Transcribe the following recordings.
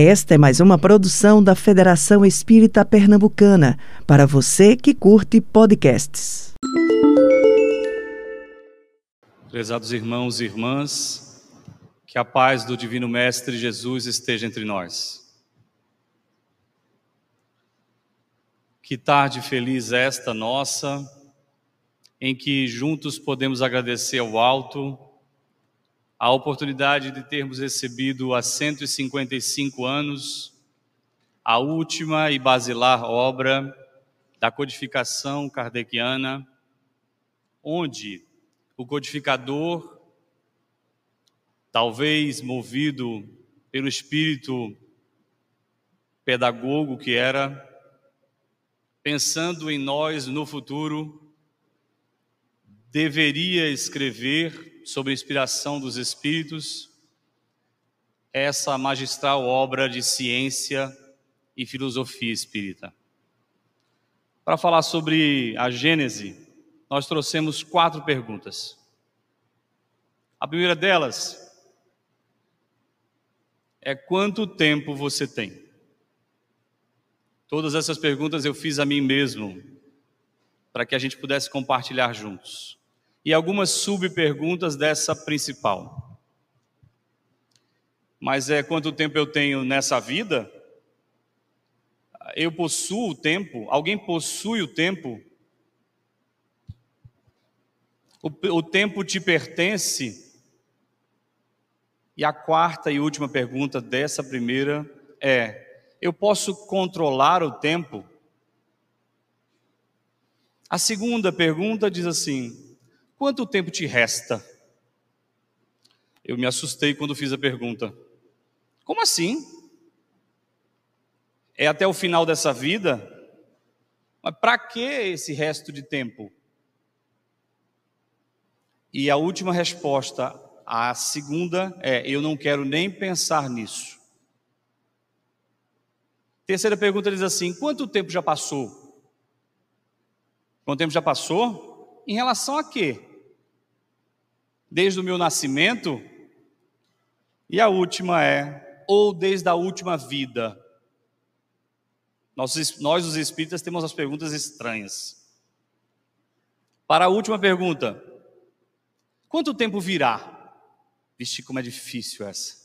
Esta é mais uma produção da Federação Espírita Pernambucana, para você que curte podcasts. Prezados irmãos e irmãs, que a paz do Divino Mestre Jesus esteja entre nós. Que tarde feliz esta nossa, em que juntos podemos agradecer ao alto a oportunidade de termos recebido há 155 anos a última e basilar obra da codificação kardeciana, onde o codificador, talvez movido pelo espírito pedagogo que era, pensando em nós no futuro, deveria escrever sob inspiração dos Espíritos, essa magistral obra de ciência e filosofia espírita. Para falar sobre a Gênese, nós trouxemos quatro perguntas. A primeira delas é quanto tempo você tem? Todas essas perguntas eu fiz a mim mesmo, para que a gente pudesse compartilhar juntos e algumas subperguntas dessa principal. Mas é quanto tempo eu tenho nessa vida? Eu possuo o tempo? Alguém possui o tempo? O, o tempo te pertence? E a quarta e última pergunta dessa primeira é: eu posso controlar o tempo? A segunda pergunta diz assim: Quanto tempo te resta? Eu me assustei quando fiz a pergunta. Como assim? É até o final dessa vida? Mas para que esse resto de tempo? E a última resposta, a segunda, é: eu não quero nem pensar nisso. Terceira pergunta diz assim: quanto tempo já passou? Quanto tempo já passou? Em relação a quê? Desde o meu nascimento, e a última é, ou desde a última vida. Nós, nós, os espíritas, temos as perguntas estranhas. Para a última pergunta, quanto tempo virá? Vixe, como é difícil essa.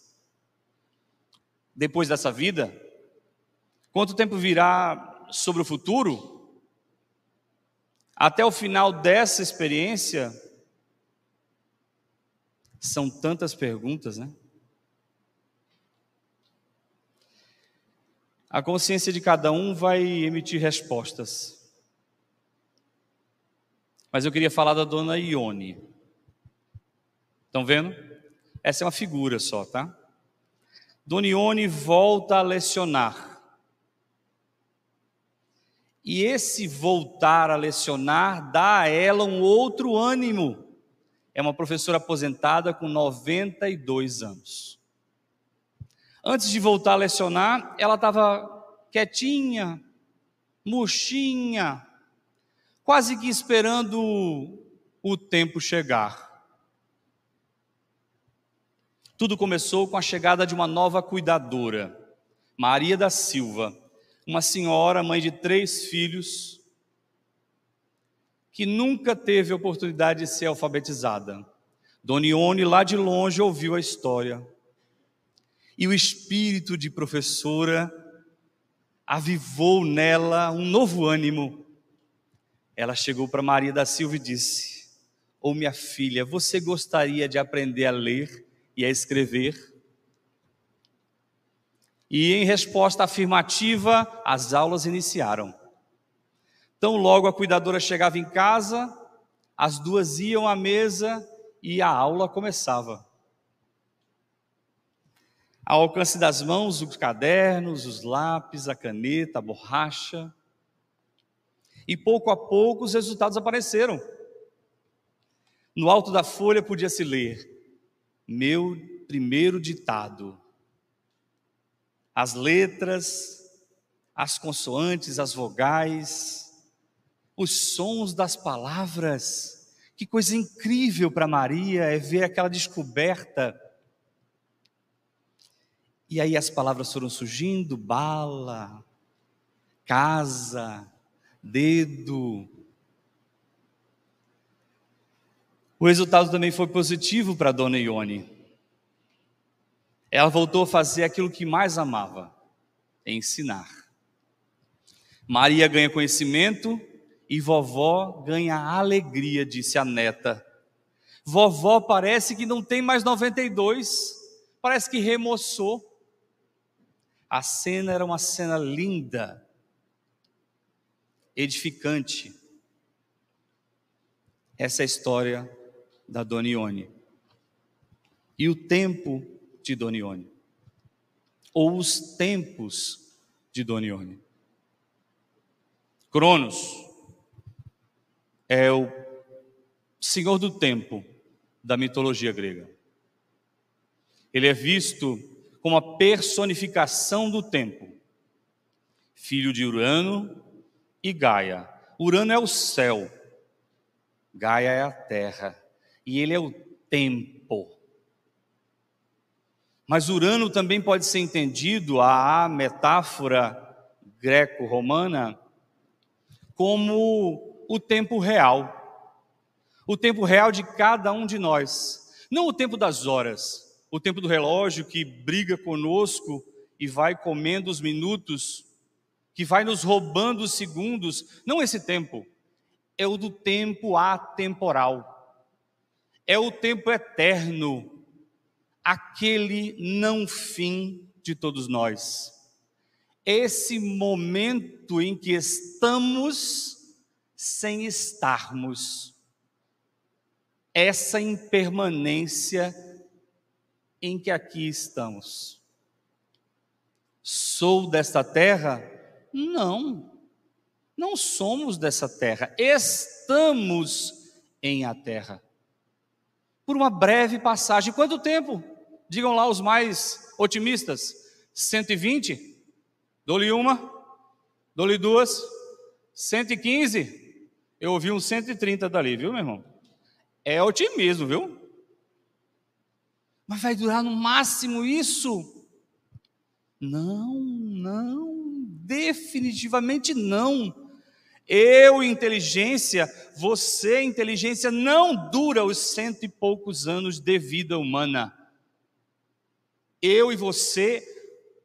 Depois dessa vida, quanto tempo virá sobre o futuro? Até o final dessa experiência, são tantas perguntas, né? A consciência de cada um vai emitir respostas. Mas eu queria falar da dona Ione. Estão vendo? Essa é uma figura só, tá? Dona Ione volta a lecionar. E esse voltar a lecionar dá a ela um outro ânimo é uma professora aposentada com 92 anos. Antes de voltar a lecionar, ela estava quietinha, murchinha, quase que esperando o tempo chegar. Tudo começou com a chegada de uma nova cuidadora, Maria da Silva, uma senhora, mãe de três filhos, que nunca teve oportunidade de ser alfabetizada. Donione, lá de longe, ouviu a história. E o espírito de professora avivou nela um novo ânimo. Ela chegou para Maria da Silva e disse: Ô oh, minha filha, você gostaria de aprender a ler e a escrever? E em resposta afirmativa, as aulas iniciaram. Então, logo a cuidadora chegava em casa, as duas iam à mesa e a aula começava. Ao alcance das mãos, os cadernos, os lápis, a caneta, a borracha. E pouco a pouco os resultados apareceram. No alto da folha podia-se ler: Meu primeiro ditado. As letras, as consoantes, as vogais, os sons das palavras. Que coisa incrível para Maria é ver aquela descoberta. E aí as palavras foram surgindo: bala, casa, dedo. O resultado também foi positivo para dona Ione. Ela voltou a fazer aquilo que mais amava: ensinar. Maria ganha conhecimento e vovó ganha alegria, disse a neta. Vovó parece que não tem mais 92, parece que remoçou. A cena era uma cena linda, edificante. Essa é a história da Donione. E o tempo de Donione. Ou os tempos de Donione. Cronos é o senhor do tempo da mitologia grega. Ele é visto como a personificação do tempo, filho de Urano e Gaia. Urano é o céu, Gaia é a terra, e ele é o tempo. Mas Urano também pode ser entendido, a metáfora greco-romana, como o tempo real. O tempo real de cada um de nós, não o tempo das horas, o tempo do relógio que briga conosco e vai comendo os minutos, que vai nos roubando os segundos, não esse tempo, é o do tempo atemporal, é o tempo eterno, aquele não fim de todos nós. Esse momento em que estamos sem estarmos essa impermanência em que aqui estamos. Sou desta terra? Não, não somos dessa terra, estamos em a terra. Por uma breve passagem, quanto tempo? Digam lá os mais otimistas: 120? Dou-lhe uma, dou-lhe duas, 115. Eu ouvi uns 130 dali, viu, meu irmão? É otimismo, viu? Mas vai durar no máximo isso? Não, não, definitivamente não. Eu, inteligência, você, inteligência, não dura os cento e poucos anos de vida humana. Eu e você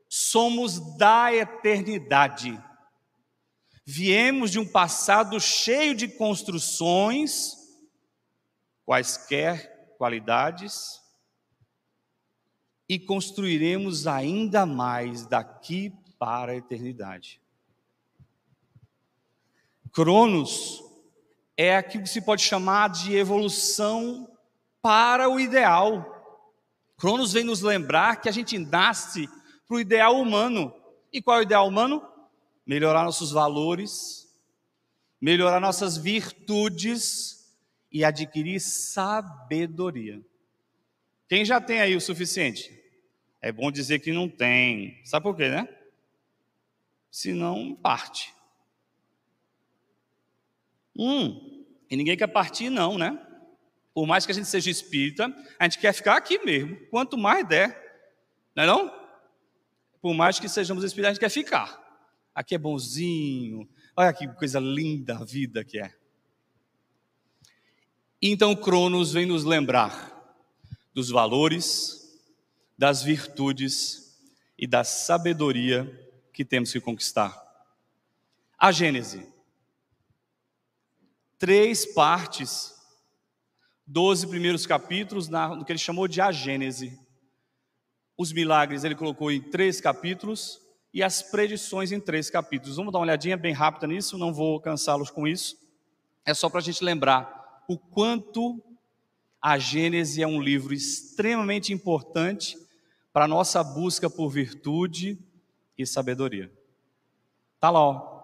somos da eternidade. Viemos de um passado cheio de construções, quaisquer qualidades e construiremos ainda mais daqui para a eternidade. Cronos é aquilo que se pode chamar de evolução para o ideal. Cronos vem nos lembrar que a gente nasce para o ideal humano. E qual é o ideal humano? Melhorar nossos valores, melhorar nossas virtudes, e adquirir sabedoria. Quem já tem aí o suficiente? É bom dizer que não tem. Sabe por quê, né? Senão parte. Hum, e ninguém quer partir, não, né? Por mais que a gente seja espírita, a gente quer ficar aqui mesmo. Quanto mais der, não é não? Por mais que sejamos espíritas, a gente quer ficar. Aqui é bonzinho. Olha que coisa linda a vida que é. Então Cronos vem nos lembrar dos valores, das virtudes e da sabedoria que temos que conquistar. A Gênese. Três partes, doze primeiros capítulos, no que ele chamou de a Gênese. Os milagres ele colocou em três capítulos e as predições em três capítulos. Vamos dar uma olhadinha bem rápida nisso, não vou cansá-los com isso. É só para a gente lembrar o quanto a Gênese é um livro extremamente importante para a nossa busca por virtude e sabedoria. Está lá, ó.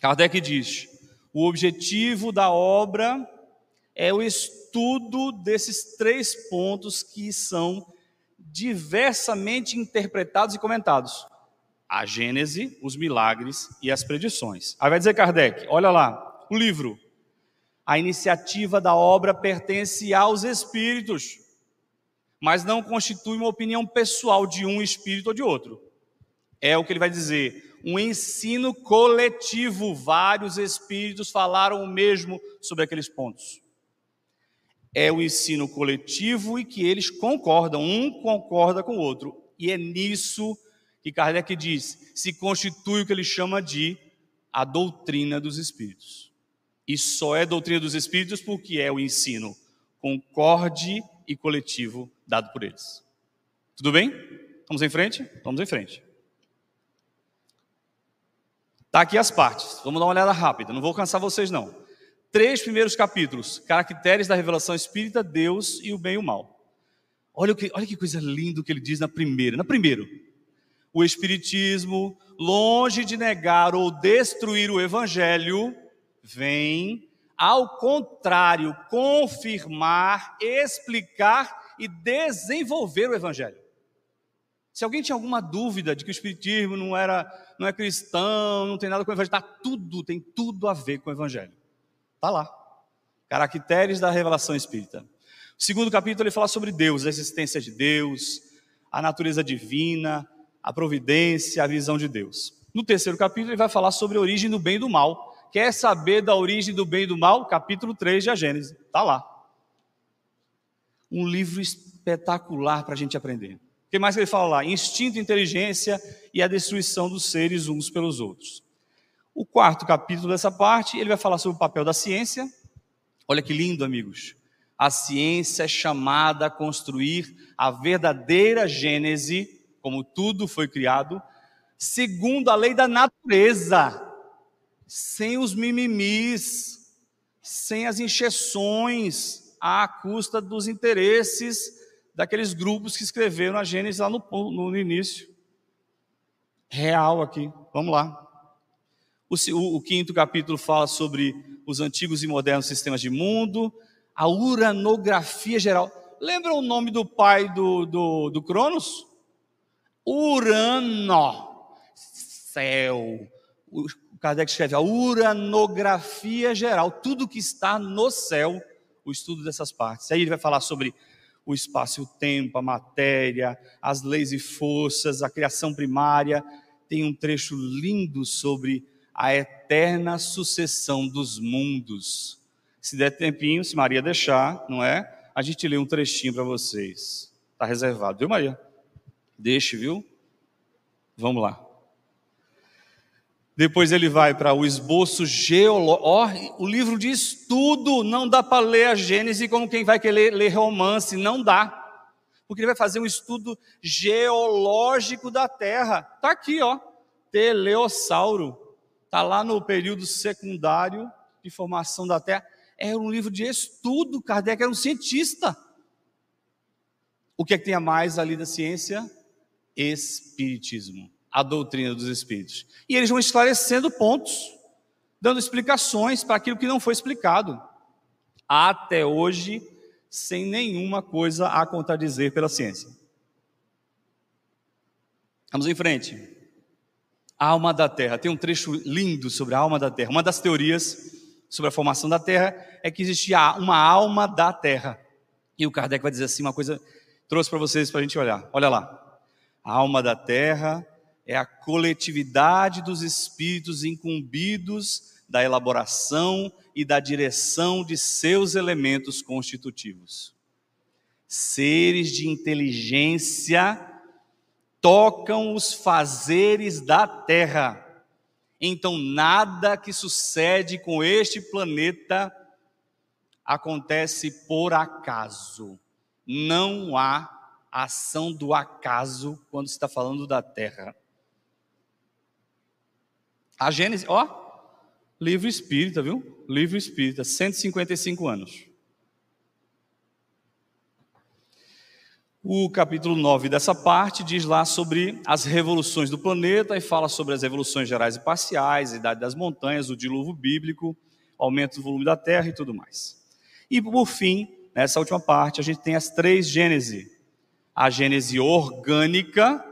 Kardec diz: o objetivo da obra é o estudo desses três pontos que são diversamente interpretados e comentados: a Gênese, os milagres e as predições. Aí vai dizer Kardec: olha lá, o livro a iniciativa da obra pertence aos espíritos. mas não constitui uma opinião pessoal de um espírito ou de outro. É o que ele vai dizer, um ensino coletivo. Vários espíritos falaram o mesmo sobre aqueles pontos. É o ensino coletivo e que eles concordam, um concorda com o outro. E é nisso que Kardec diz: se constitui o que ele chama de a doutrina dos espíritos. E só é doutrina dos espíritos porque é o ensino concorde e coletivo dado por eles. Tudo bem? Vamos em frente? Vamos em frente. Tá aqui as partes. Vamos dar uma olhada rápida. Não vou cansar vocês não. Três primeiros capítulos: caracteres da revelação espírita, Deus e o bem e o mal. Olha, que, olha que coisa linda que ele diz na primeira. Na primeiro, o espiritismo, longe de negar ou destruir o evangelho, vem ao contrário, confirmar, explicar e desenvolver o evangelho. Se alguém tinha alguma dúvida de que o espiritismo não era, não é cristão, não tem nada com o evangelho, tá tudo, tem tudo a ver com o evangelho. Tá lá. Caracteres da revelação espírita. O segundo capítulo ele fala sobre Deus, a existência de Deus, a natureza divina, a providência, a visão de Deus. No terceiro capítulo ele vai falar sobre a origem do bem e do mal, Quer saber da origem do bem e do mal? Capítulo 3 de A Gênesis. Está lá. Um livro espetacular para a gente aprender. O que mais que ele fala lá? Instinto, inteligência e a destruição dos seres uns pelos outros. O quarto capítulo dessa parte, ele vai falar sobre o papel da ciência. Olha que lindo, amigos. A ciência é chamada a construir a verdadeira Gênese, como tudo foi criado, segundo a lei da natureza sem os mimimis, sem as injeções à custa dos interesses daqueles grupos que escreveram a Gênesis lá no, no início. Real aqui, vamos lá. O, o, o, quinto capítulo fala sobre os antigos e modernos sistemas de mundo, a uranografia geral. Lembra o nome do pai do, do, do Cronos? Urano, céu. Kardec escreve a uranografia geral, tudo que está no céu, o estudo dessas partes. Aí ele vai falar sobre o espaço e o tempo, a matéria, as leis e forças, a criação primária. Tem um trecho lindo sobre a eterna sucessão dos mundos. Se der tempinho, se Maria deixar, não é? A gente lê um trechinho para vocês. Está reservado, viu, Maria? Deixe, viu? Vamos lá. Depois ele vai para o esboço geológico. Oh, o livro diz tudo. Não dá para ler a Gênesis como quem vai querer ler romance. Não dá. Porque ele vai fazer um estudo geológico da Terra. Está aqui, ó. Teleossauro. Está lá no período secundário de formação da Terra. É um livro de estudo. Kardec era um cientista. O que é que tem a mais ali da ciência? Espiritismo a doutrina dos Espíritos. E eles vão esclarecendo pontos, dando explicações para aquilo que não foi explicado. Até hoje, sem nenhuma coisa a contradizer pela ciência. Vamos em frente. A alma da Terra. Tem um trecho lindo sobre a alma da Terra. Uma das teorias sobre a formação da Terra é que existia uma alma da Terra. E o Kardec vai dizer assim uma coisa, trouxe para vocês para a gente olhar. Olha lá. A alma da Terra é a coletividade dos espíritos incumbidos da elaboração e da direção de seus elementos constitutivos. Seres de inteligência tocam os fazeres da Terra. Então, nada que sucede com este planeta acontece por acaso. Não há ação do acaso quando se está falando da Terra. A Gênesis, ó, livro espírita, viu? Livro espírita, 155 anos. O capítulo 9 dessa parte diz lá sobre as revoluções do planeta e fala sobre as revoluções gerais e parciais, a idade das montanhas, o dilúvio bíblico, aumento do volume da terra e tudo mais. E por fim, nessa última parte, a gente tem as três Gênesis. A Gênese orgânica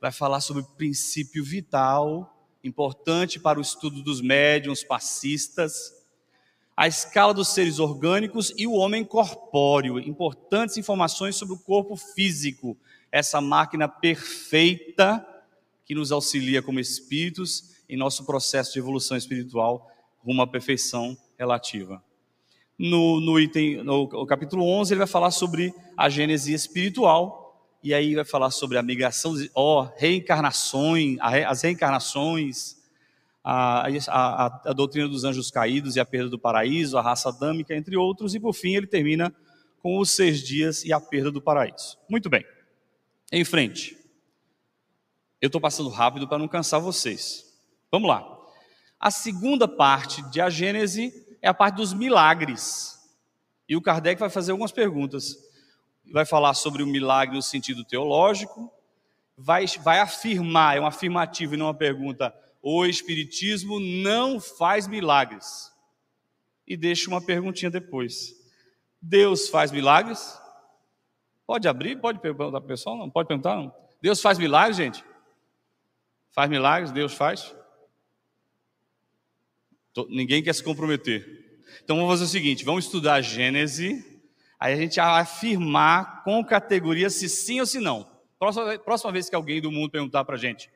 vai falar sobre princípio vital importante para o estudo dos médiums passistas. a escala dos seres orgânicos e o homem corpóreo. Importantes informações sobre o corpo físico, essa máquina perfeita que nos auxilia como espíritos em nosso processo de evolução espiritual rumo à perfeição relativa. No, no item, no capítulo 11, ele vai falar sobre a gênese espiritual, e aí vai falar sobre a migração, ó, reencarnações, as reencarnações, a, a, a, doutrina dos anjos caídos e a perda do paraíso, a raça adâmica, entre outros, e por fim ele termina com os seis dias e a perda do paraíso. Muito bem, em frente. Eu estou passando rápido para não cansar vocês. Vamos lá. A segunda parte de a Gênese é a parte dos milagres. E o Kardec vai fazer algumas perguntas. Vai falar sobre o milagre no sentido teológico, vai, vai afirmar, é uma afirmativa e não uma pergunta, o Espiritismo não faz milagres. E deixa uma perguntinha depois. Deus faz milagres? Pode abrir? Pode perguntar para o pessoal? Não? Pode perguntar? Não? Deus faz milagres, gente? Faz milagres? Deus faz? Ninguém quer se comprometer. Então vamos fazer o seguinte: vamos estudar a Gênese, aí a gente vai afirmar com categoria se sim ou se não. Próxima, próxima vez que alguém do mundo perguntar para a gente,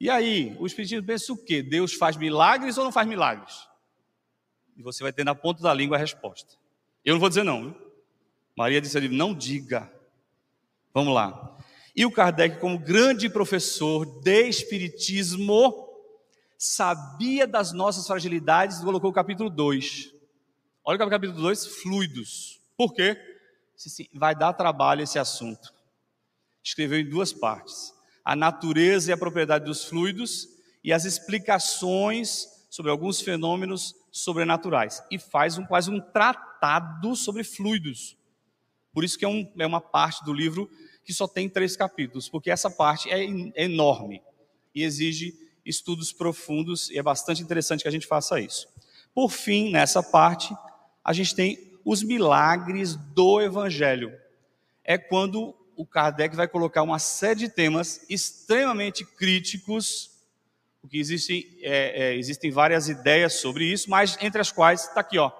e aí, o Espiritismo pensa o quê? Deus faz milagres ou não faz milagres? E você vai ter na ponta da língua a resposta. Eu não vou dizer não. Viu? Maria disse ali, não diga. Vamos lá. E o Kardec, como grande professor de Espiritismo, sabia das nossas fragilidades e colocou o capítulo 2. Olha o capítulo 2, fluidos. Por quê? Vai dar trabalho esse assunto. Escreveu em duas partes a natureza e a propriedade dos fluidos e as explicações sobre alguns fenômenos sobrenaturais. E faz um, quase um tratado sobre fluidos. Por isso que é, um, é uma parte do livro que só tem três capítulos, porque essa parte é, é enorme e exige estudos profundos e é bastante interessante que a gente faça isso. Por fim, nessa parte, a gente tem os milagres do Evangelho. É quando o Kardec vai colocar uma série de temas extremamente críticos, porque existe, é, é, existem várias ideias sobre isso, mas entre as quais está aqui, ó,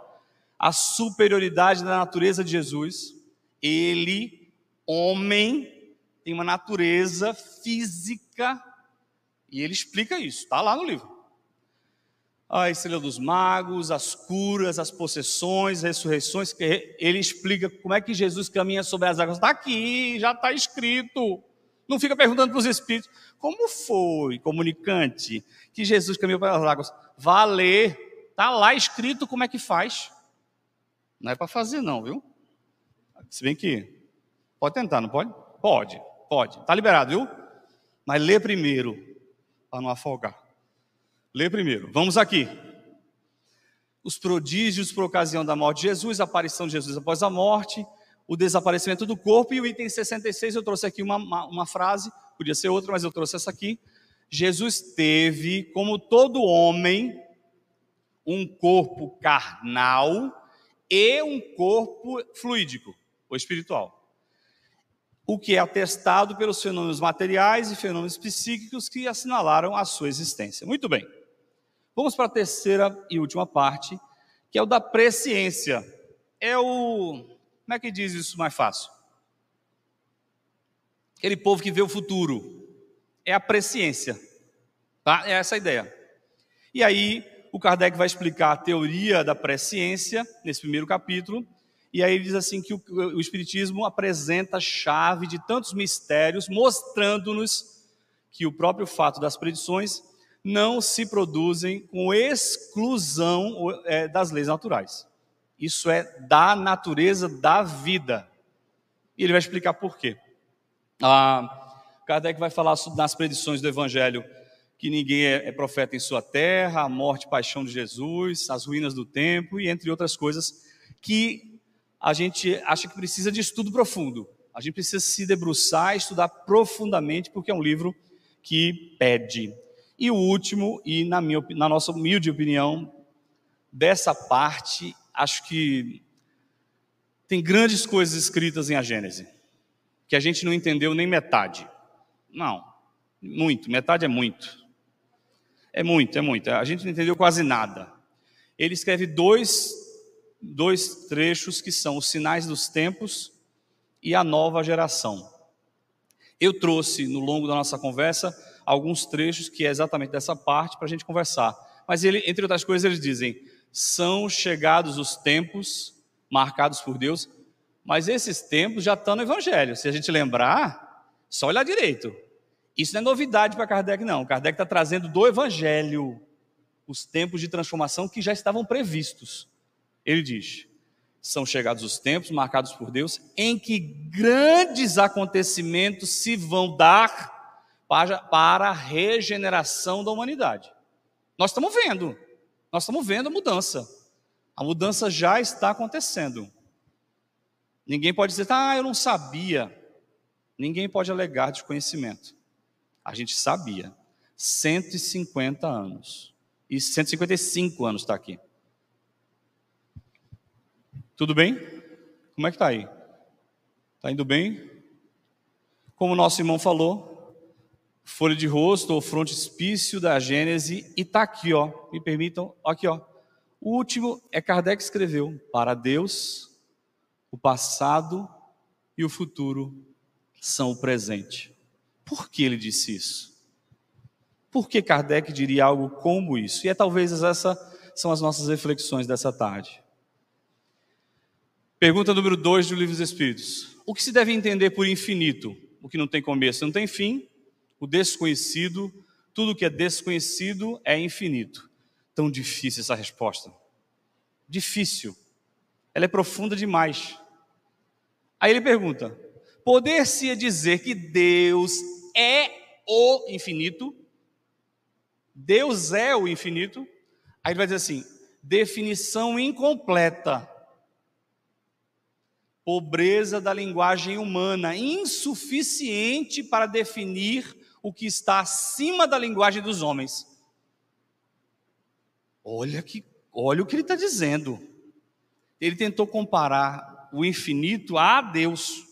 a superioridade da natureza de Jesus. Ele, homem, tem uma natureza física e ele explica isso, está lá no livro a estrela dos magos, as curas, as possessões, ressurreições, ele explica como é que Jesus caminha sobre as águas. Está aqui, já está escrito. Não fica perguntando para os espíritos, como foi, comunicante, que Jesus caminhou pelas águas? Vá ler, está lá escrito como é que faz. Não é para fazer não, viu? Se bem que, pode tentar, não pode? Pode, pode. Está liberado, viu? Mas lê primeiro, para não afogar. Lê primeiro. Vamos aqui. Os prodígios por ocasião da morte de Jesus, a aparição de Jesus após a morte, o desaparecimento do corpo e o item 66 eu trouxe aqui uma, uma, uma frase, podia ser outra, mas eu trouxe essa aqui. Jesus teve, como todo homem, um corpo carnal e um corpo fluídico, ou espiritual. O que é atestado pelos fenômenos materiais e fenômenos psíquicos que assinalaram a sua existência. Muito bem. Vamos para a terceira e última parte, que é o da presciência. É o. Como é que diz isso mais fácil? Aquele povo que vê o futuro. É a presciência. Tá? É essa a ideia. E aí, o Kardec vai explicar a teoria da presciência, nesse primeiro capítulo. E aí ele diz assim que o, o Espiritismo apresenta a chave de tantos mistérios, mostrando-nos que o próprio fato das predições não se produzem com exclusão é, das leis naturais. Isso é da natureza da vida. E ele vai explicar por quê. Ah, Kardec vai falar nas predições do Evangelho que ninguém é, é profeta em sua terra, a morte e paixão de Jesus, as ruínas do templo e entre outras coisas que a gente acha que precisa de estudo profundo. A gente precisa se debruçar, estudar profundamente, porque é um livro que pede. E o último, e na, minha, na nossa humilde opinião, dessa parte, acho que tem grandes coisas escritas em a Gênese, que a gente não entendeu nem metade. Não, muito, metade é muito. É muito, é muito. A gente não entendeu quase nada. ele escreve dois, dois trechos que são os sinais dos tempos e a nova geração. Eu trouxe, no longo da nossa conversa, alguns trechos que é exatamente dessa parte para a gente conversar. Mas ele, entre outras coisas, eles dizem: são chegados os tempos marcados por Deus, mas esses tempos já estão no Evangelho. Se a gente lembrar, só olhar direito. Isso não é novidade para Kardec, não. Kardec está trazendo do Evangelho os tempos de transformação que já estavam previstos. Ele diz: são chegados os tempos marcados por Deus em que grandes acontecimentos se vão dar para, a regeneração da humanidade. Nós estamos vendo, nós estamos vendo a mudança. A mudança já está acontecendo. Ninguém pode dizer, ah, eu não sabia. Ninguém pode alegar desconhecimento. A gente sabia. 150 anos. E 155 anos está aqui. Tudo bem? Como é que está aí? Está indo bem? Como o nosso irmão falou, folha de rosto ou frontispício da Gênese, e está aqui, ó. Me permitam, aqui, ó. O último é Kardec escreveu: Para Deus, o passado e o futuro são o presente. Por que ele disse isso? Por que Kardec diria algo como isso? E é talvez essas são as nossas reflexões dessa tarde. Pergunta número 2 do Livro dos Espíritos. O que se deve entender por infinito? O que não tem começo não tem fim, o desconhecido, tudo que é desconhecido é infinito. Tão difícil essa resposta. Difícil. Ela é profunda demais. Aí ele pergunta: poder-se dizer que Deus é o infinito? Deus é o infinito? Aí ele vai dizer assim: definição incompleta. Pobreza da linguagem humana, insuficiente para definir o que está acima da linguagem dos homens. Olha que, olha o que ele está dizendo. Ele tentou comparar o infinito a Deus,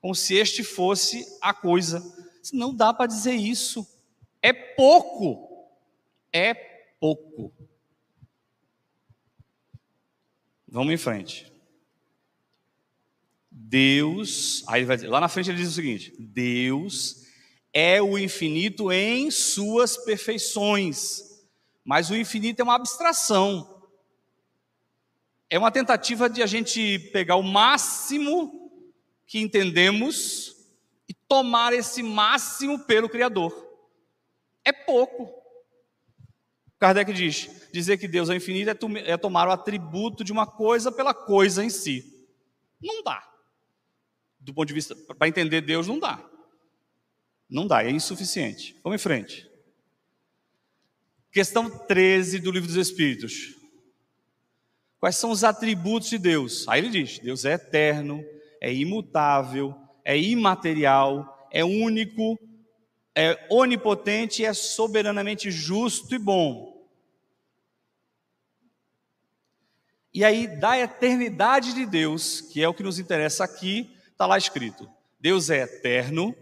como se este fosse a coisa. Não dá para dizer isso. É pouco. É pouco. Vamos em frente. Deus, aí vai lá na frente ele diz o seguinte: Deus é o infinito em suas perfeições. Mas o infinito é uma abstração. É uma tentativa de a gente pegar o máximo que entendemos e tomar esse máximo pelo Criador. É pouco. Kardec diz: dizer que Deus é infinito é, é tomar o atributo de uma coisa pela coisa em si. Não dá. Do ponto de vista, para entender Deus, não dá. Não dá, é insuficiente. Vamos em frente. Questão 13 do Livro dos Espíritos. Quais são os atributos de Deus? Aí ele diz: Deus é eterno, é imutável, é imaterial, é único, é onipotente e é soberanamente justo e bom. E aí, da eternidade de Deus, que é o que nos interessa aqui, está lá escrito: Deus é eterno,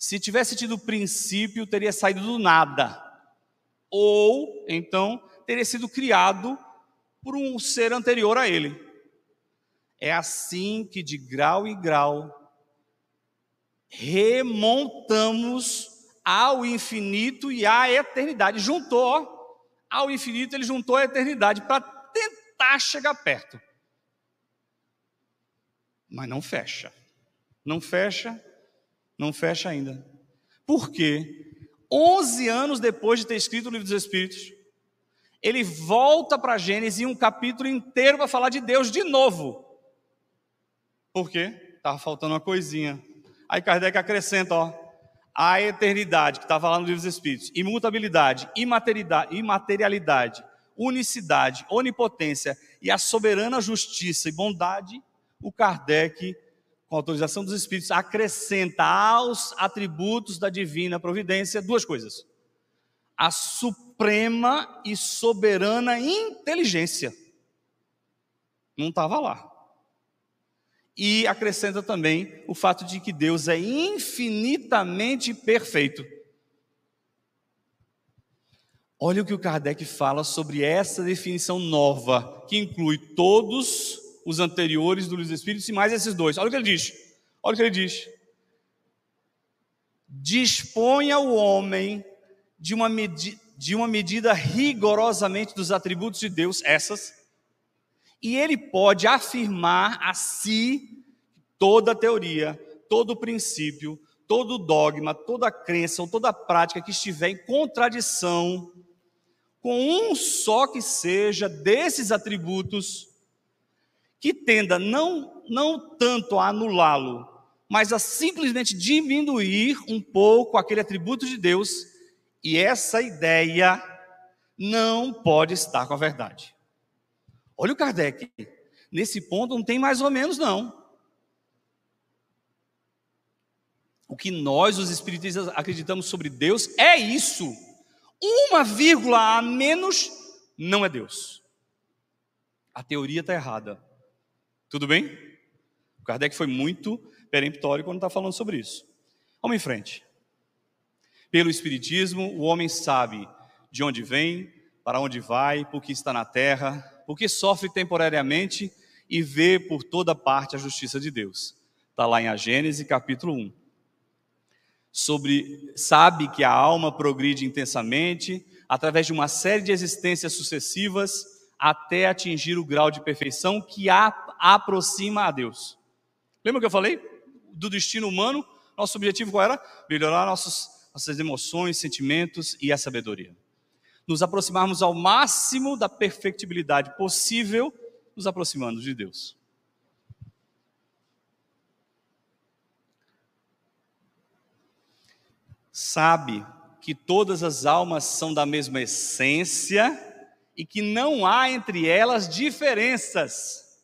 se tivesse tido princípio, teria saído do nada. Ou, então, teria sido criado por um ser anterior a ele. É assim que, de grau em grau, remontamos ao infinito e à eternidade. Juntou ao infinito, ele juntou a eternidade para tentar chegar perto. Mas não fecha. Não fecha não fecha ainda. Por quê? 11 anos depois de ter escrito o livro dos Espíritos, ele volta para Gênesis um capítulo inteiro para falar de Deus de novo. Por quê? Estava faltando uma coisinha. Aí Kardec acrescenta, ó, a eternidade, que estava lá no livro dos Espíritos, imutabilidade, imaterialidade, unicidade, onipotência e a soberana justiça e bondade, o Kardec com autorização dos Espíritos, acrescenta aos atributos da divina providência duas coisas: a suprema e soberana inteligência. Não estava lá. E acrescenta também o fato de que Deus é infinitamente perfeito. Olha o que o Kardec fala sobre essa definição nova, que inclui todos os anteriores do Livro dos Espíritos e mais esses dois. Olha o que ele diz. Olha o que ele diz. Disponha o homem de uma, de uma medida rigorosamente dos atributos de Deus, essas, e ele pode afirmar a si toda teoria, todo princípio, todo dogma, toda crença ou toda prática que estiver em contradição com um só que seja desses atributos, que tenda não, não tanto a anulá-lo, mas a simplesmente diminuir um pouco aquele atributo de Deus, e essa ideia não pode estar com a verdade. Olha o Kardec, nesse ponto não tem mais ou menos, não. O que nós, os espiritistas, acreditamos sobre Deus é isso uma vírgula a menos não é Deus. A teoria está errada. Tudo bem? O Kardec foi muito peremptório quando está falando sobre isso. Vamos em frente. Pelo Espiritismo, o homem sabe de onde vem, para onde vai, por que está na terra, por que sofre temporariamente e vê por toda parte a justiça de Deus. Está lá em a Gênesis, capítulo 1 sobre sabe que a alma progride intensamente através de uma série de existências sucessivas até atingir o grau de perfeição que a aproxima a Deus. Lembra que eu falei do destino humano? Nosso objetivo qual era? Melhorar nossos, nossas emoções, sentimentos e a sabedoria. Nos aproximarmos ao máximo da perfectibilidade possível, nos aproximando de Deus. sabe que todas as almas são da mesma essência e que não há entre elas diferenças.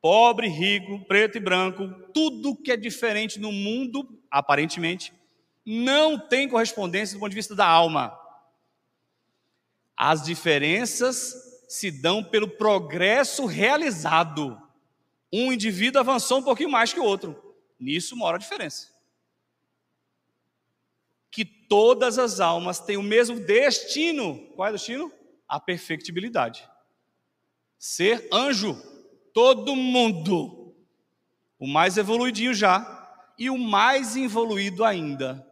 Pobre, rico, preto e branco, tudo que é diferente no mundo, aparentemente, não tem correspondência do ponto de vista da alma. As diferenças se dão pelo progresso realizado. Um indivíduo avançou um pouquinho mais que o outro. Nisso mora a diferença que todas as almas têm o mesmo destino. Qual é o destino? A perfectibilidade. Ser anjo. Todo mundo. O mais evoluidinho já e o mais evoluído ainda.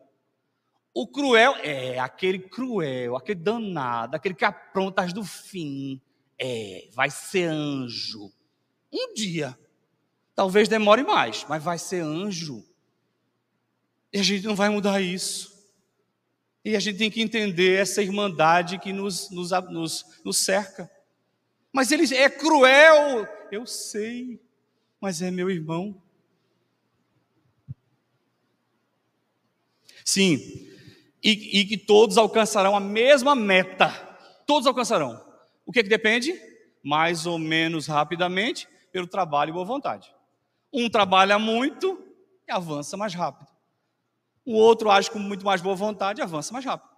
O cruel é aquele cruel, aquele danado, aquele que apronta as do fim. É, vai ser anjo. Um dia. Talvez demore mais, mas vai ser anjo. E a gente não vai mudar isso. E a gente tem que entender essa irmandade que nos, nos, nos, nos cerca. Mas ele é cruel, eu sei, mas é meu irmão. Sim, e, e, que todos alcançarão a mesma meta. Todos alcançarão. O que, é que depende? Mais ou menos rapidamente, pelo trabalho e boa vontade. Um trabalha muito e avança mais rápido. O outro age com muito mais boa vontade e avança mais rápido.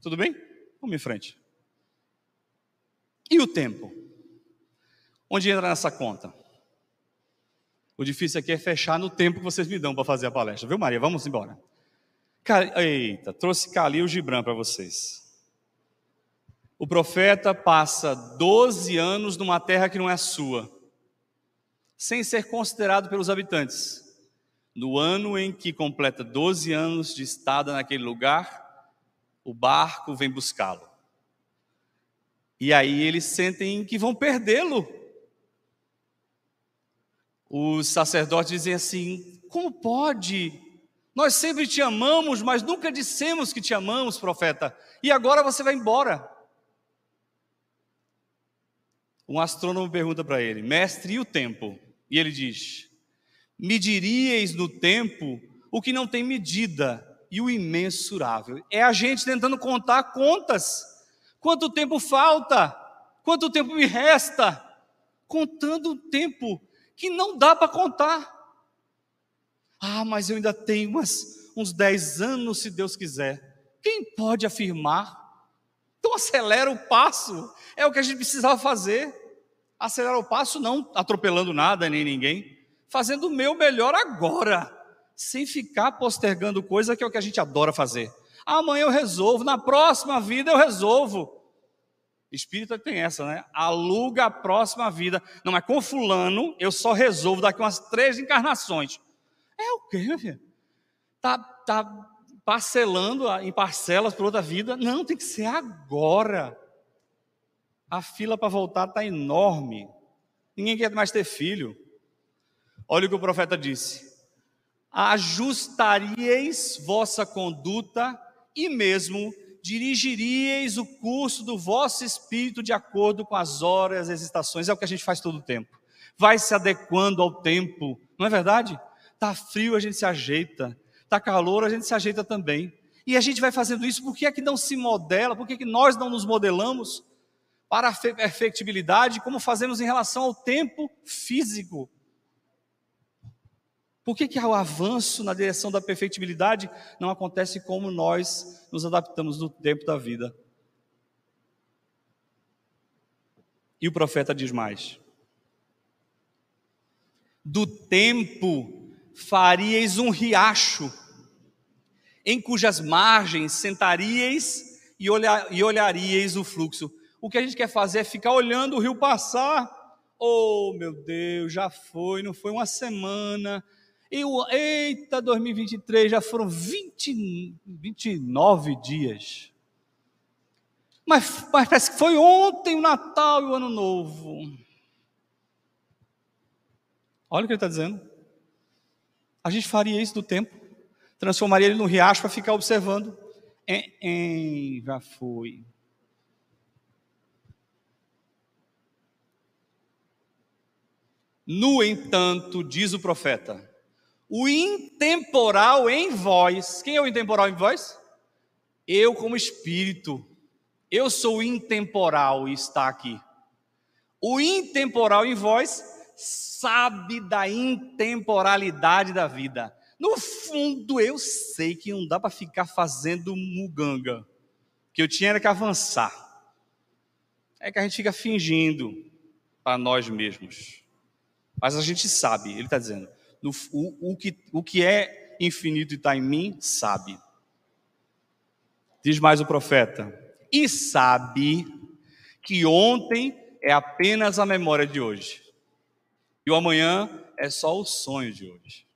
Tudo bem? Vamos em frente. E o tempo? Onde entra nessa conta? O difícil aqui é fechar no tempo que vocês me dão para fazer a palestra, viu, Maria? Vamos embora. Eita, trouxe Calil Gibran para vocês. O profeta passa 12 anos numa terra que não é sua, sem ser considerado pelos habitantes. No ano em que completa 12 anos de estada naquele lugar, o barco vem buscá-lo. E aí eles sentem que vão perdê-lo. Os sacerdotes dizem assim: como pode? Nós sempre te amamos, mas nunca dissemos que te amamos, profeta. E agora você vai embora. Um astrônomo pergunta para ele: Mestre, e o tempo? E ele diz: mediríeis no tempo o que não tem medida e o imensurável. É a gente tentando contar contas. Quanto tempo falta? Quanto tempo me resta? Contando o tempo que não dá para contar. Ah, mas eu ainda tenho umas, uns 10 anos, se Deus quiser. Quem pode afirmar? Então acelera o passo. É o que a gente precisava fazer. Acelerar o passo, não atropelando nada nem ninguém, fazendo o meu melhor agora, sem ficar postergando coisa que é o que a gente adora fazer. Amanhã eu resolvo, na próxima vida eu resolvo. Espírita tem essa, né? Aluga a próxima vida. Não, mas com fulano eu só resolvo daqui umas três encarnações. É o quê, filho? Tá, tá parcelando em parcelas para outra vida? Não, tem que ser agora. A fila para voltar está enorme. Ninguém quer mais ter filho. Olha o que o profeta disse: ajustaríeis vossa conduta e mesmo dirigiríeis o curso do vosso espírito de acordo com as horas e as estações. É o que a gente faz todo o tempo. Vai se adequando ao tempo, não é verdade? Tá frio, a gente se ajeita. Tá calor, a gente se ajeita também. E a gente vai fazendo isso, por que é que não se modela? Por que, é que nós não nos modelamos para a perfectibilidade, como fazemos em relação ao tempo físico? Por que, que o avanço na direção da perfectibilidade não acontece como nós nos adaptamos no tempo da vida? E o profeta diz mais: Do tempo faríeis um riacho, em cujas margens sentaríeis e, olhar, e olharíeis o fluxo. O que a gente quer fazer é ficar olhando o rio passar. Oh, meu Deus, já foi, não foi uma semana, e o, eita, 2023 já foram 20, 29 dias. Mas, mas parece que foi ontem o Natal e o Ano Novo. Olha o que ele está dizendo. A gente faria isso do tempo, transformaria ele num riacho para ficar observando. Em, em, já foi. No entanto, diz o profeta, o intemporal em vós. Quem é o intemporal em vós? Eu, como espírito. Eu sou o intemporal e está aqui. O intemporal em vós sabe da intemporalidade da vida. No fundo, eu sei que não dá para ficar fazendo muganga. Que eu tinha que avançar. É que a gente fica fingindo para nós mesmos. Mas a gente sabe, ele está dizendo, no, o, o, que, o que é infinito e está em mim, sabe. Diz mais o profeta: e sabe que ontem é apenas a memória de hoje, e o amanhã é só o sonho de hoje.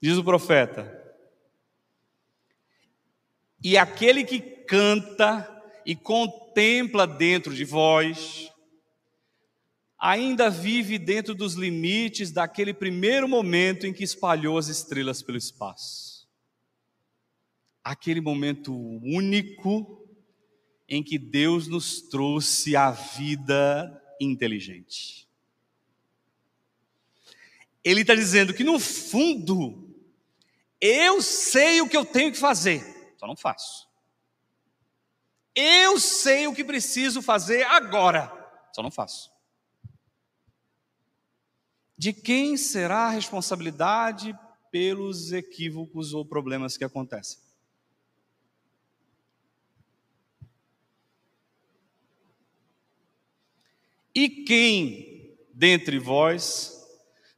Diz o profeta: e aquele que canta e contempla dentro de vós, ainda vive dentro dos limites daquele primeiro momento em que espalhou as estrelas pelo espaço. Aquele momento único em que Deus nos trouxe a vida inteligente. Ele está dizendo que no fundo, eu sei o que eu tenho que fazer, só não faço. Eu sei o que preciso fazer agora, só não faço. De quem será a responsabilidade pelos equívocos ou problemas que acontecem? E quem dentre vós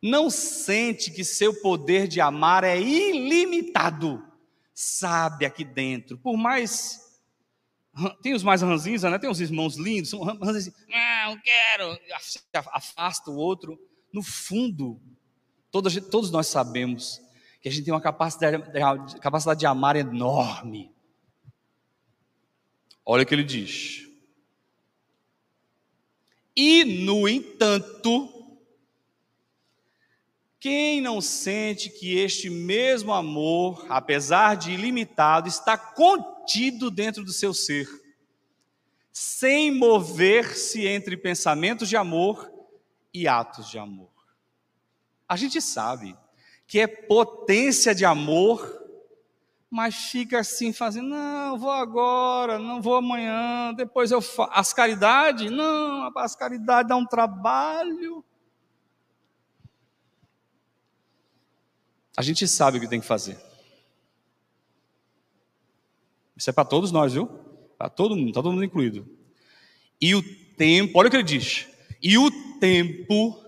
não sente que seu poder de amar é ilimitado? Sabe aqui dentro, por mais tem os mais ranzinhos, né? Tem os irmãos lindos, são ranzinhos, assim, ah, não quero, afasta o outro no fundo, todos, todos nós sabemos que a gente tem uma capacidade, capacidade de amar enorme. Olha o que ele diz. E, no entanto, quem não sente que este mesmo amor, apesar de ilimitado, está contido dentro do seu ser, sem mover-se entre pensamentos de amor e atos de amor. A gente sabe que é potência de amor, mas fica assim fazendo, não, vou agora, não vou amanhã, depois eu faço. As caridades, não, as caridades dá um trabalho. A gente sabe o que tem que fazer. Isso é para todos nós, viu? Para todo mundo, está todo mundo incluído. E o tempo, olha o que ele diz. E o tempo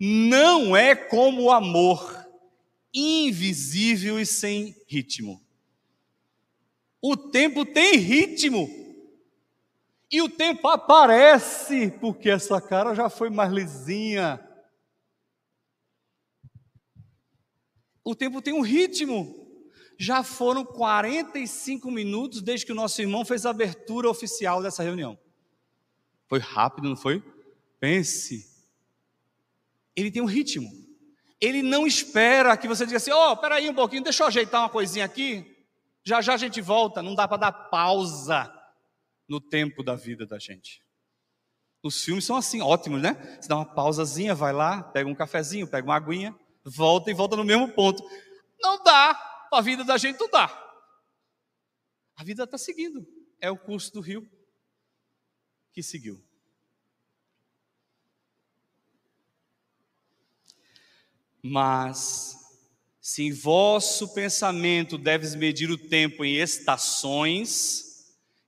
não é como o amor, invisível e sem ritmo. O tempo tem ritmo. E o tempo aparece, porque essa cara já foi mais lisinha. O tempo tem um ritmo. Já foram 45 minutos desde que o nosso irmão fez a abertura oficial dessa reunião. Foi rápido, não foi? Pense. Ele tem um ritmo. Ele não espera que você diga assim: ó, oh, peraí um pouquinho, deixa eu ajeitar uma coisinha aqui. Já já a gente volta. Não dá para dar pausa no tempo da vida da gente. Os filmes são assim, ótimos, né? Você dá uma pausazinha, vai lá, pega um cafezinho, pega uma aguinha, volta e volta no mesmo ponto. Não dá a vida da gente não dá. A vida está seguindo. É o curso do rio que seguiu. Mas, se em vosso pensamento deves medir o tempo em estações,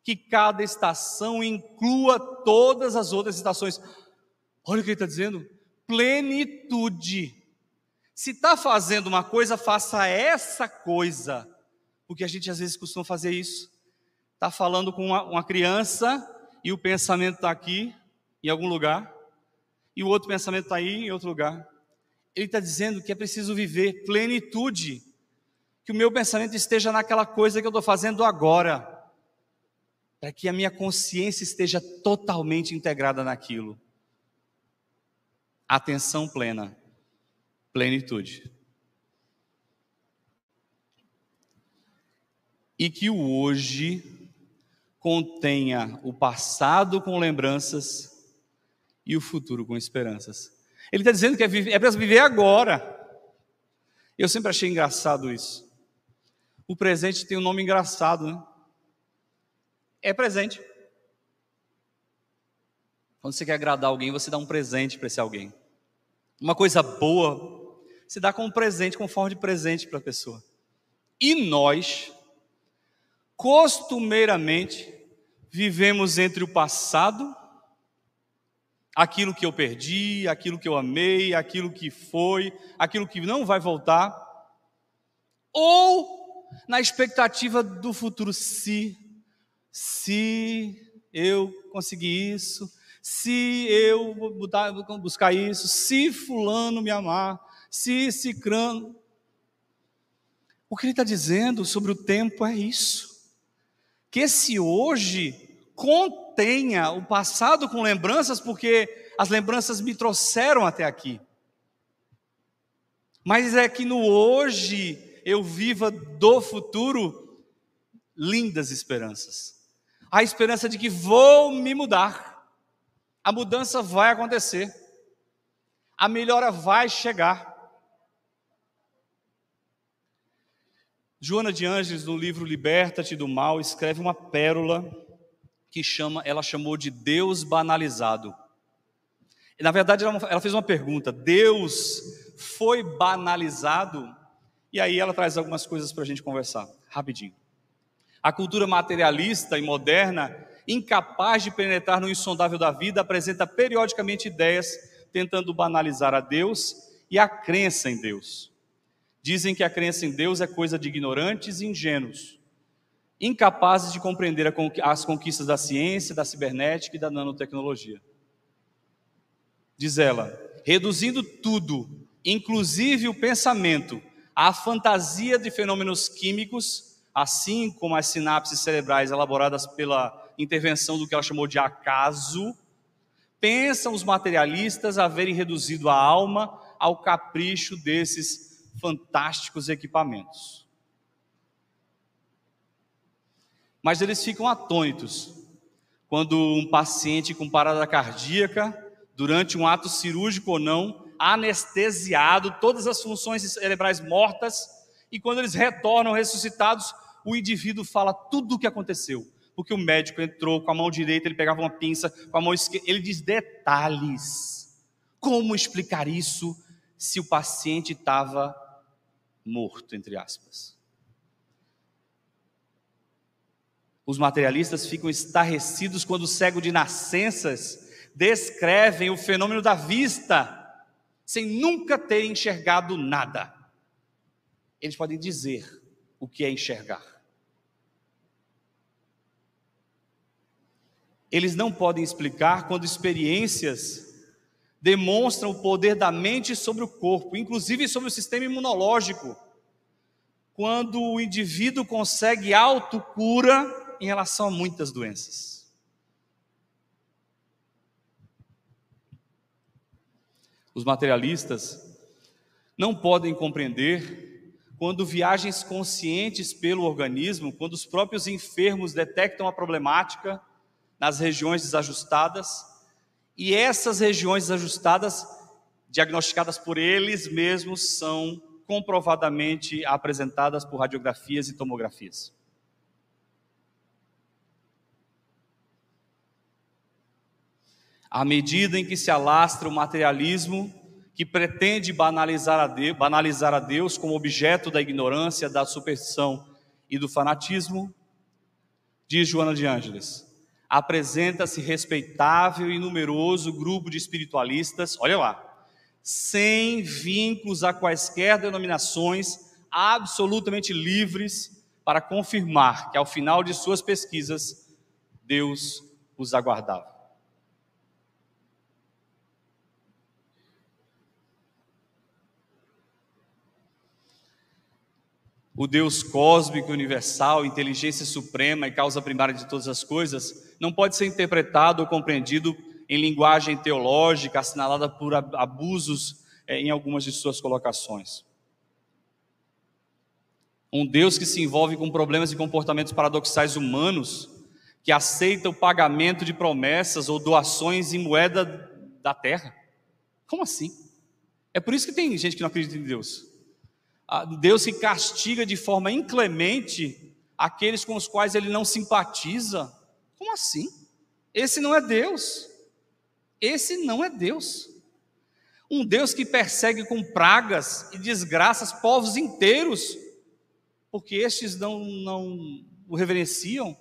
que cada estação inclua todas as outras estações. Olha o que ele está dizendo: plenitude. Se está fazendo uma coisa, faça essa coisa. Porque a gente às vezes costuma fazer isso. Está falando com uma, uma criança e o pensamento está aqui, em algum lugar, e o outro pensamento está aí, em outro lugar. Ele está dizendo que é preciso viver plenitude, que o meu pensamento esteja naquela coisa que eu estou fazendo agora, para que a minha consciência esteja totalmente integrada naquilo. Atenção plena plenitude. E que o hoje contenha o passado com lembranças e o futuro com esperanças. Ele está dizendo que é, é para viver agora. Eu sempre achei engraçado isso. O presente tem um nome engraçado, né? É presente. Quando você quer agradar alguém, você dá um presente para esse alguém. Uma coisa boa se dá como presente, como forma de presente para a pessoa. E nós, costumeiramente, vivemos entre o passado, aquilo que eu perdi, aquilo que eu amei, aquilo que foi, aquilo que não vai voltar, ou na expectativa do futuro, se, se eu conseguir isso, se eu buscar isso, se fulano me amar, se cicrano. O que ele está dizendo sobre o tempo é isso. Que esse hoje contenha o passado com lembranças, porque as lembranças me trouxeram até aqui. Mas é que no hoje eu viva do futuro lindas esperanças. A esperança de que vou me mudar. A mudança vai acontecer. A melhora vai chegar. Joana de Ângeles, no livro Liberta-te do Mal, escreve uma pérola que chama, ela chamou de Deus banalizado. Na verdade, ela, ela fez uma pergunta: Deus foi banalizado? E aí ela traz algumas coisas para a gente conversar, rapidinho. A cultura materialista e moderna, incapaz de penetrar no insondável da vida, apresenta periodicamente ideias tentando banalizar a Deus e a crença em Deus. Dizem que a crença em Deus é coisa de ignorantes e ingênuos, incapazes de compreender as conquistas da ciência, da cibernética e da nanotecnologia. Diz ela, reduzindo tudo, inclusive o pensamento, à fantasia de fenômenos químicos, assim como as sinapses cerebrais elaboradas pela intervenção do que ela chamou de acaso, pensam os materialistas haverem reduzido a alma ao capricho desses fantásticos equipamentos. Mas eles ficam atônitos quando um paciente com parada cardíaca, durante um ato cirúrgico ou não, anestesiado, todas as funções cerebrais mortas, e quando eles retornam ressuscitados, o indivíduo fala tudo o que aconteceu. Porque o médico entrou com a mão direita, ele pegava uma pinça, com a mão esquerda, ele diz detalhes. Como explicar isso se o paciente estava morto, entre aspas. Os materialistas ficam estarrecidos quando o cego de nascenças descrevem o fenômeno da vista, sem nunca terem enxergado nada. Eles podem dizer o que é enxergar. eles não podem explicar quando experiências demonstram o poder da mente sobre o corpo, inclusive sobre o sistema imunológico. Quando o indivíduo consegue autocura em relação a muitas doenças. Os materialistas não podem compreender quando viagens conscientes pelo organismo, quando os próprios enfermos detectam a problemática nas regiões desajustadas, e essas regiões desajustadas, diagnosticadas por eles mesmos, são comprovadamente apresentadas por radiografias e tomografias. À medida em que se alastra o materialismo, que pretende banalizar a, Deus, banalizar a Deus como objeto da ignorância, da superstição e do fanatismo, diz Joana de Ângeles, apresenta-se respeitável e numeroso grupo de espiritualistas, olha lá, sem vínculos a quaisquer denominações, absolutamente livres para confirmar que ao final de suas pesquisas, Deus os aguardava. O Deus cósmico, universal, inteligência suprema e causa primária de todas as coisas, não pode ser interpretado ou compreendido em linguagem teológica, assinalada por abusos é, em algumas de suas colocações. Um Deus que se envolve com problemas e comportamentos paradoxais humanos, que aceita o pagamento de promessas ou doações em moeda da terra. Como assim? É por isso que tem gente que não acredita em Deus. Deus que castiga de forma inclemente aqueles com os quais ele não simpatiza. Como assim? Esse não é Deus. Esse não é Deus. Um Deus que persegue com pragas e desgraças povos inteiros, porque estes não, não o reverenciam.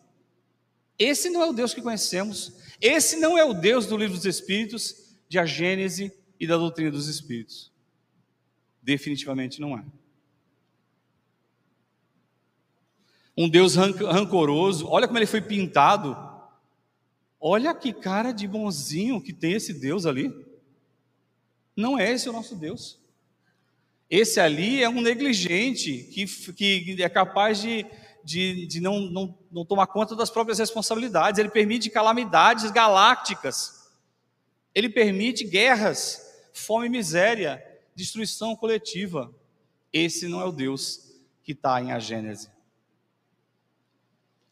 Esse não é o Deus que conhecemos. Esse não é o Deus do livro dos Espíritos, de a Gênese e da doutrina dos Espíritos. Definitivamente não é. Um Deus rancoroso. Olha como ele foi pintado. Olha que cara de bonzinho que tem esse Deus ali. Não é esse o nosso Deus. Esse ali é um negligente que, que é capaz de, de, de não, não, não tomar conta das próprias responsabilidades. Ele permite calamidades galácticas. Ele permite guerras, fome e miséria, destruição coletiva. Esse não é o Deus que está em a Gênese.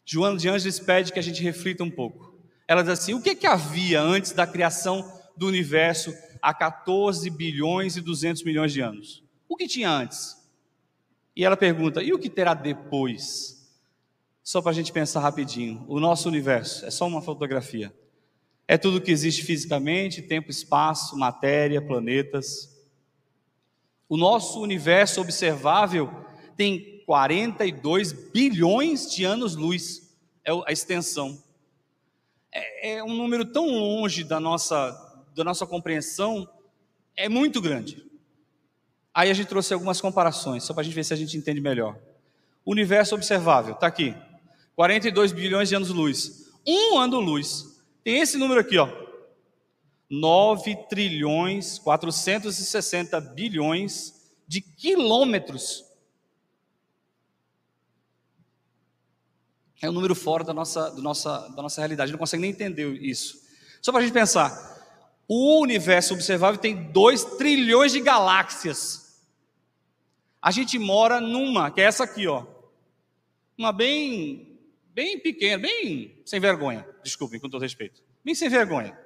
Joana de Ângeles pede que a gente reflita um pouco. Ela diz assim: o que, que havia antes da criação do universo há 14 bilhões e 200 milhões de anos? O que tinha antes? E ela pergunta: e o que terá depois? Só para a gente pensar rapidinho. O nosso universo é só uma fotografia. É tudo que existe fisicamente: tempo, espaço, matéria, planetas. O nosso universo observável tem 42 bilhões de anos-luz, é a extensão. É, é, um número tão longe da nossa, da nossa compreensão, é muito grande. Aí a gente trouxe algumas comparações, só para a gente ver se a gente entende melhor. O universo observável, está aqui. 42 bilhões de anos-luz. Um ano-luz. Tem esse número aqui, ó. 9 trilhões 460 bilhões de quilômetros É um número fora da nossa, da nossa, da nossa realidade, não consegue nem entender isso. Só para a gente pensar, o universo observável tem 2 trilhões de galáxias. A gente mora numa, que é essa aqui, ó. Uma bem, bem pequena, bem sem vergonha. Desculpem, com todo respeito. Bem sem vergonha.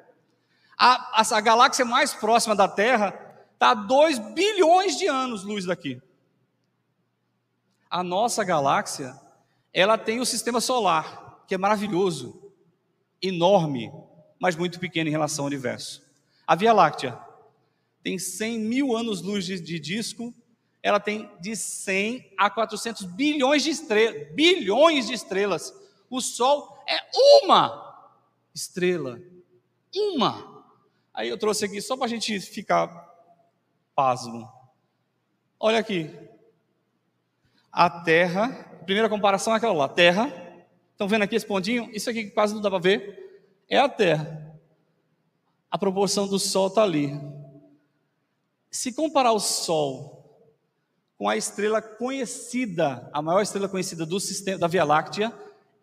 A, a, a galáxia mais próxima da Terra está a 2 bilhões de anos luz daqui. A nossa galáxia ela tem o sistema solar, que é maravilhoso, enorme, mas muito pequeno em relação ao universo. A Via Láctea tem 100 mil anos-luz de, de, disco, ela tem de 100 a 400 bilhões de estrelas, bilhões de estrelas. O Sol é uma estrela, uma. Aí eu trouxe aqui só para a gente ficar pasmo. Olha aqui, a Terra primeira comparação é aquela lá, terra. Estão vendo aqui esse pontinho? Isso aqui quase não dá para ver. é a Terra. A proporção do Sol está ali. Se comparar o Sol com a estrela conhecida, a maior estrela conhecida do sistema da Via Láctea,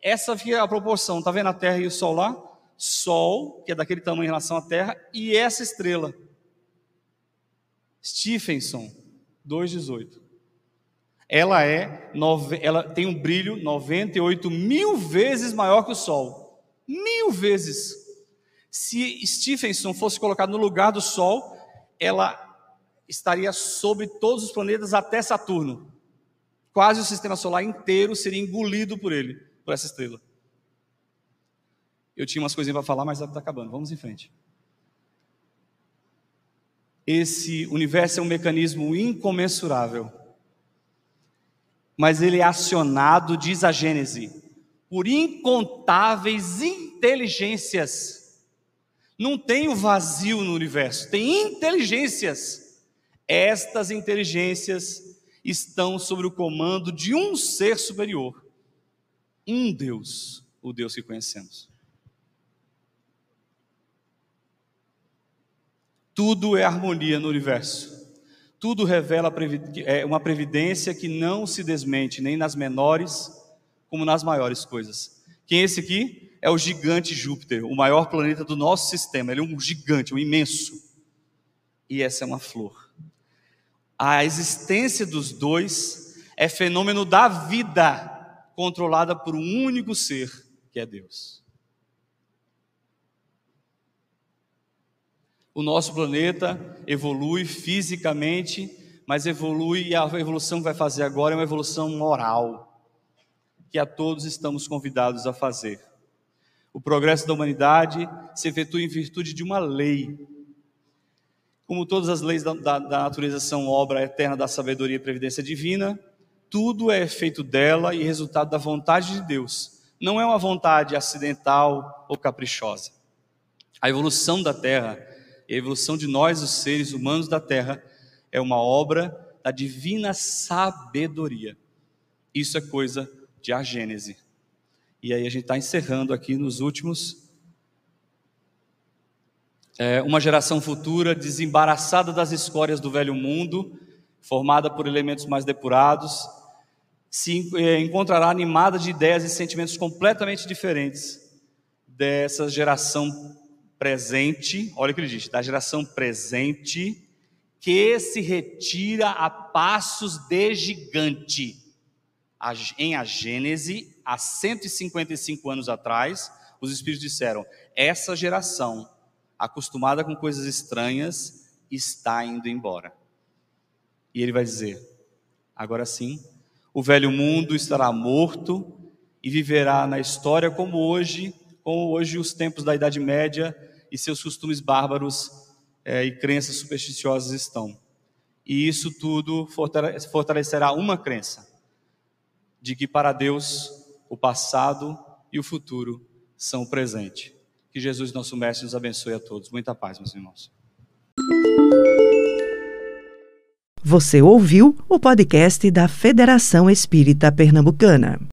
essa é a proporção. Está vendo a Terra e o Sol lá? Sol, que é daquele tamanho em relação à Terra, e essa estrela. Stephenson, 2,18. Ela é, ela tem um brilho 98 mil vezes maior que o Sol. Mil vezes. Se Stephenson fosse colocado no lugar do Sol, ela estaria sobre todos os planetas até Saturno. Quase o sistema solar inteiro seria engolido por ele, por essa estrela. Eu tinha umas coisinhas para falar, mas está acabando. Vamos em frente. Esse universo é um mecanismo incomensurável, mas ele é acionado, diz a Gênese, por incontáveis inteligências. Não tem o vazio no universo, tem inteligências estas inteligências estão sob o comando de um ser superior, um Deus, o Deus que conhecemos. Tudo é harmonia no universo. Tudo revela é, uma previdência que não se desmente, nem nas menores como nas maiores coisas. Quem é esse aqui? É o gigante Júpiter, o maior planeta do nosso sistema. Ele é um gigante, um imenso. E essa é uma flor a existência dos dois é fenômeno da vida controlada por um único ser, que é Deus. O nosso planeta evolui fisicamente, mas evolui e a evolução que vai fazer agora é uma evolução moral, que a todos estamos convidados a fazer. O progresso da humanidade se efetua em virtude de uma lei como todas as leis da, da, da natureza são obra eterna da sabedoria e previdência divina, tudo é efeito dela e resultado da vontade de Deus. Não é uma vontade acidental ou caprichosa. A evolução da Terra, a evolução de nós, os seres humanos da Terra, é uma obra da divina sabedoria. Isso é coisa de a Gênese. E aí a gente está encerrando aqui nos últimos é, uma geração futura desembaraçada das escórias do velho mundo, formada por elementos mais depurados, se é, encontrará animada de ideias e sentimentos completamente diferentes dessa geração presente, olha o que ele diz, da geração presente que se retira a passos de gigante. Em a Gênese, há 155 anos atrás, os espíritos disseram: essa geração acostumada com coisas estranhas, está indo embora. E ele vai dizer: agora sim, o velho mundo estará morto e viverá na história como hoje, como hoje os tempos da Idade Média e seus costumes bárbaros é, e crenças supersticiosas estão. E isso tudo fortalecerá uma crença: de que para Deus o passado e o futuro são o presente. Que Jesus, nosso Mestre, nos abençoe a todos. Muita paz, meus irmãos. Você ouviu o podcast da Federação Espírita Pernambucana.